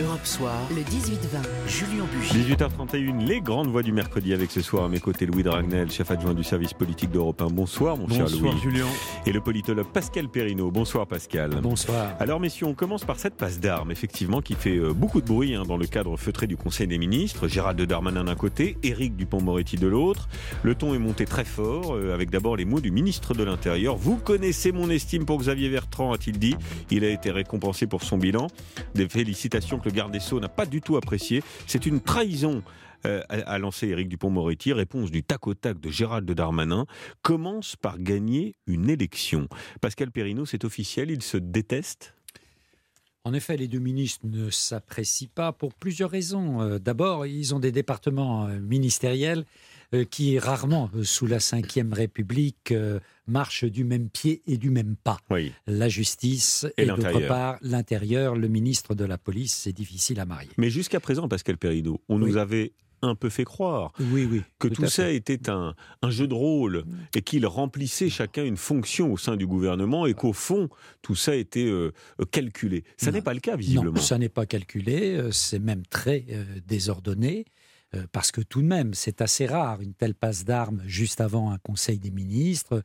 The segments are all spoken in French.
Europe Soir, le 18-20, Julien Bugier. 18h31, les grandes voix du mercredi avec ce soir à mes côtés Louis Dragnel, chef adjoint du service politique d'Europe 1. Bonsoir mon cher Louis. Bonsoir Julien. Et le politologue Pascal Perrineau. Bonsoir Pascal. Bonsoir. Alors messieurs, on commence par cette passe d'armes, effectivement, qui fait euh, beaucoup de bruit hein, dans le cadre feutré du Conseil des ministres. Gérald Darmanin d'un côté, Éric Dupont-Moretti de l'autre. Le ton est monté très fort, euh, avec d'abord les mots du ministre de l'Intérieur. Vous connaissez mon estime pour Xavier Bertrand, a-t-il dit. Il a été récompensé pour son bilan. Des félicitations que le garde des Sceaux n'a pas du tout apprécié. C'est une trahison euh, a lancé Éric Dupont-Moretti. Réponse du tac au tac de Gérald Darmanin. Commence par gagner une élection. Pascal Perrineau, c'est officiel, ils se détestent en effet, les deux ministres ne s'apprécient pas pour plusieurs raisons. Euh, d'abord, ils ont des départements euh, ministériels qui, rarement, sous la Ve République, marchent du même pied et du même pas. La justice et, d'autre part l'intérieur, le ministre de la police, c'est difficile à marier. Mais jusqu'à présent, Pascal Perrineau, on nous avait un peu fait croire oui, oui, que tout, ça était un, jeu de rôle et qu'ils remplissaient chacun une fonction au sein du gouvernement et qu'au fond, tout ça était euh, calculé. Ça n'est pas le cas, visiblement. Non, ça n'est pas calculé, euh, c'est même très euh, désordonné. Parce que tout de même, c'est assez rare une telle passe d'armes juste avant un Conseil des ministres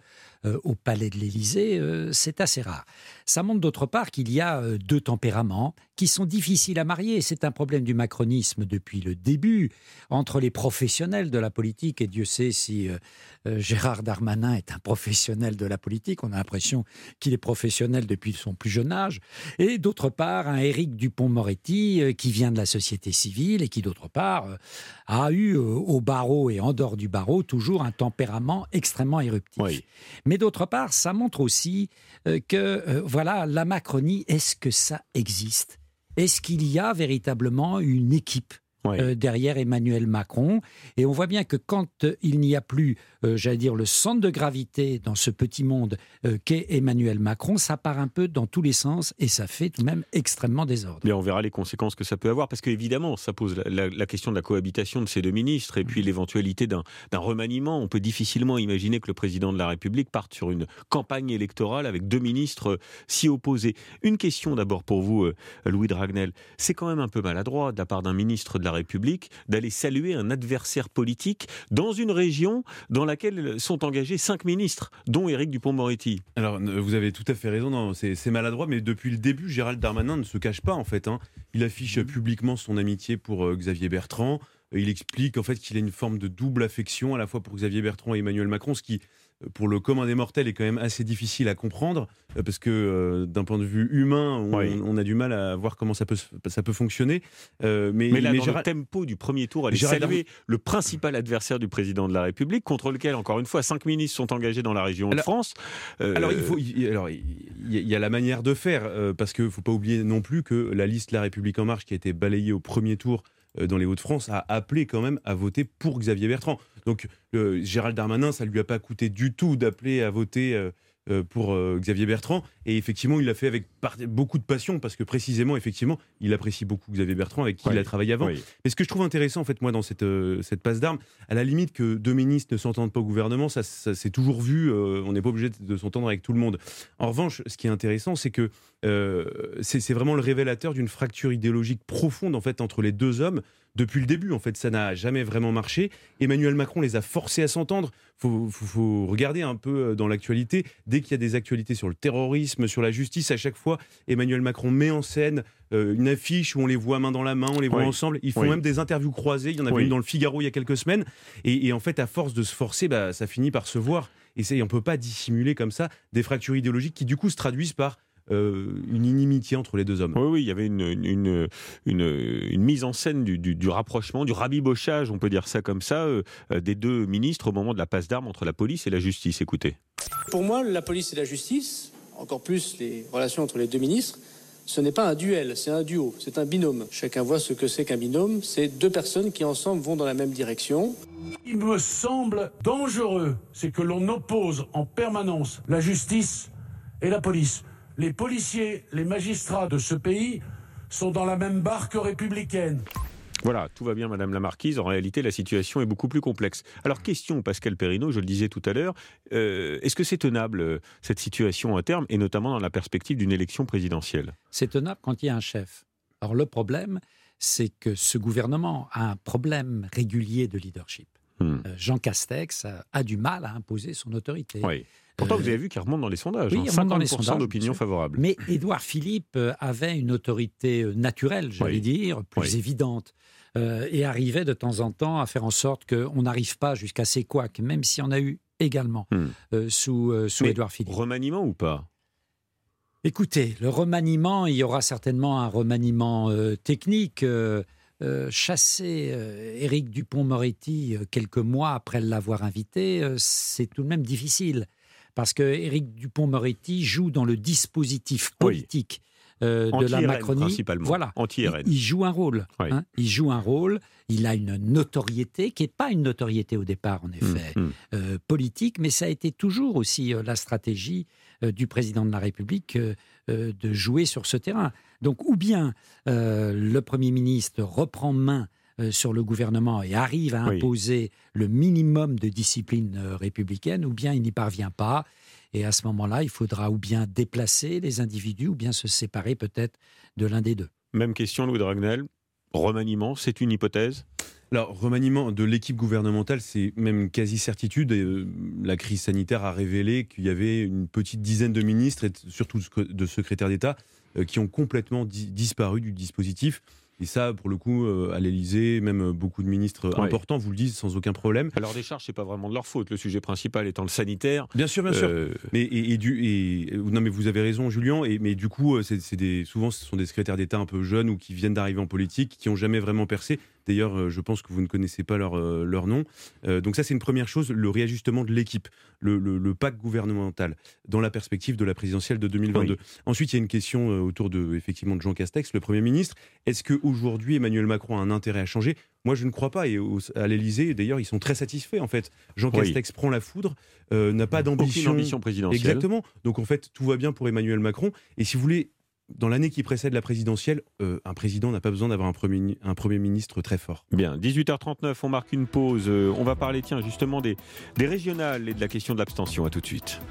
au Palais de l'Élysée, c'est assez rare. Ça montre d'autre part qu'il y a deux tempéraments qui sont difficiles à marier. C'est un problème du macronisme depuis le début, entre les professionnels de la politique, et Dieu sait si euh, euh, Gérard Darmanin est un professionnel de la politique, on a l'impression qu'il est professionnel depuis son plus jeune âge, et d'autre part un Éric Dupont-Moretti euh, qui vient de la société civile et qui d'autre part a eu au barreau et en dehors du barreau toujours un tempérament extrêmement éruptif. Mais d'autre part, ça montre aussi que, voilà, la Macronie, est-ce que ça existe? Est-ce qu'il y a véritablement une équipe? Euh, derrière Emmanuel Macron. Et on voit bien que quand euh, il n'y a plus, euh, j'allais dire, le centre de gravité dans ce petit monde qu'est Emmanuel Macron, ça part un peu dans tous les sens et ça fait tout de même extrêmement désordre. Mais on verra les conséquences que ça peut avoir, parce qu'évidemment, ça pose la, question de la cohabitation de ces deux ministres et puis l'éventualité d'un remaniement. On peut difficilement imaginer que le président de la République parte sur une campagne électorale avec deux ministres si opposés. Une question d'abord pour vous, Louis Dragnel. C'est quand même un peu maladroit de la part d'un ministre de la République d'aller saluer un adversaire politique dans une région dans laquelle sont engagés cinq ministres, dont Éric Dupont-Moretti. Alors, vous avez tout à fait raison, c'est maladroit, mais depuis le début, Gérald Darmanin ne se cache pas, en fait. Hein. Il affiche mmh. publiquement son amitié pour euh, Xavier Bertrand. Il explique en fait qu'il a une forme de double affection à la fois pour Xavier Bertrand et Emmanuel Macron, ce qui pour le commun des mortels est quand même assez difficile à comprendre euh, parce que euh, d'un point de vue humain, on, a du mal à voir comment ça peut ça peut fonctionner. Euh, mais, mais, là, dans le tempo du premier tour, aller saluer le principal adversaire du président de la République, contre lequel, encore une fois, cinq ministres sont engagés dans la région de France. Alors il faut, alors il y, a la manière de faire parce qu'il faut pas oublier non plus que la liste La République en Marche qui a été balayée au premier tour dans les Hauts-de-France a appelé quand même à voter pour Xavier Bertrand. Donc Gérald Darmanin, ça lui a pas coûté du tout d'appeler à voter euh, euh, pour euh, Xavier Bertrand. Et effectivement, il l'a fait avec beaucoup de passion parce que précisément, effectivement, il apprécie beaucoup Xavier Bertrand avec qui il a travaillé avant. Mais ce que je trouve intéressant, en fait, moi, dans cette, cette passe d'armes, à la limite que deux ministres ne s'entendent pas au gouvernement, ça, ça c'est toujours vu. on n'est pas obligé de s'entendre avec tout le monde. En revanche, ce qui est intéressant, c'est que c'est vraiment le révélateur d'une fracture idéologique profonde, en fait, entre les deux hommes depuis le début. En fait, ça n'a jamais vraiment marché. Emmanuel Macron les a forcés à s'entendre. Il faut, regarder un peu euh, dans l'actualité. Dès qu'il y a des actualités sur le terrorisme, sur la justice, à chaque fois, Emmanuel Macron met en scène euh, une affiche où on les voit main dans la main, on les voit ensemble. Ils font même des interviews croisées. Il y en avait une dans le Figaro il y a quelques semaines. Et, en fait, à force de se forcer, bah, ça finit par se voir. Et on ne peut pas dissimuler comme ça des fractures idéologiques qui, du coup, se traduisent par euh, une inimitié entre les deux hommes. Oui, oui, il y avait une, une, une, mise en scène du, du, rapprochement, du rabibochage, on peut dire ça comme ça, euh, des deux ministres au moment de la passe d'armes entre la police et la justice. Écoutez. Pour moi, la police et la justice, encore plus les relations entre les deux ministres, ce n'est pas un duel, c'est un duo, c'est un binôme. Chacun voit ce que c'est qu'un binôme, c'est deux personnes qui ensemble vont dans la même direction. Il me semble dangereux, c'est que l'on oppose en permanence la justice et la police les policiers, les magistrats de ce pays sont dans la même barque républicaine. Voilà, tout va bien, Madame la Marquise. En réalité, la situation est beaucoup plus complexe. Alors, question, Pascal Perrineau, je le disais tout à l'heure, euh, est-ce que c'est tenable, euh, cette situation à terme, et notamment dans la perspective d'une élection présidentielle? C'est tenable quand il y a un chef. Alors le problème, c'est que ce gouvernement a un problème régulier de leadership. Hmm. Euh, Jean Castex a, du mal à imposer son autorité. Oui. Pourtant, Euh, vous avez vu qu'il remonte dans les sondages. oui, hein, il remonte dans les 50% sondages, d'opinion favorable. Mais Édouard Philippe euh, avait une autorité euh, naturelle, j'allais Oui. dire, plus Oui. évidente, euh, et arrivait de temps en temps à faire en sorte qu'on n'arrive pas jusqu'à ces couacs, même si on a eu également Hmm. euh, sous, euh, sous Édouard Philippe. Remaniement ou pas? Écoutez, le remaniement, il y aura certainement un remaniement euh, technique. Euh, chasser euh, Éric Dupont-Moretti euh, quelques mois après l'avoir invité, c'est tout de même difficile. Parce que Éric Dupont-Moretti joue dans le dispositif politique de la Macronie. principalement. Voilà. Anti-RN. Il, il joue un rôle. Oui. hein. Il joue un rôle. Il a une notoriété qui n'est pas une notoriété au départ, en effet, hmm. euh, politique, mais ça a été toujours aussi la stratégie du président de la République euh, euh, de jouer sur ce terrain. Donc, ou bien euh, le Premier ministre reprend main euh, sur le gouvernement et arrive à Oui. imposer le minimum de discipline euh, républicaine, ou bien il n'y parvient pas. Et à ce moment-là, il faudra ou bien déplacer les individus, ou bien se séparer peut-être de l'un des deux. Même question, Louis Dragnel. Remaniement, c'est une hypothèse? Alors, remaniement de l'équipe gouvernementale, c'est même une quasi-certitude. Et, euh, la crise sanitaire a révélé qu'il y avait une petite dizaine de ministres et surtout de sec- de secrétaires d'État euh, qui ont complètement di- disparu du dispositif. Et ça, pour le coup, euh, à l'Élysée, même beaucoup de ministres Ouais. importants vous le disent sans aucun problème. Alors, des charges, c'est pas vraiment de leur faute. Le sujet principal étant le sanitaire. Bien sûr, bien sûr. Euh, Mais et, et du et, non mais vous avez raison Julien et mais du coup c'est des souvent ce sont des secrétaires d'État un peu jeunes ou qui viennent d'arriver en politique qui ont jamais vraiment percé. D'ailleurs euh, je pense que vous ne connaissez pas leur euh, leur nom. Euh, donc ça c'est une première chose le réajustement de l'équipe le, le, le pacte gouvernemental dans la perspective de la présidentielle de 2022. Oui. Ensuite il y a une question autour de effectivement de Jean Castex le premier ministre. Est-ce que aujourd'hui Emmanuel Macron a un intérêt à changer? Moi je ne crois pas et au- à l'Élysée d'ailleurs ils sont très satisfaits en fait. Jean Oui. Castex prend la foudre euh, n'a pas d'ambition ambition présidentielle. Exactement. Donc en fait, tout va bien pour Emmanuel Macron. Et si vous voulez, dans l'année qui précède la présidentielle, euh, un président n'a pas besoin d'avoir un premier, ministre très fort. Bien, 18h39, on marque une pause. Euh, on va parler, tiens, justement des, des régionales et de la question de l'abstention. À tout de suite.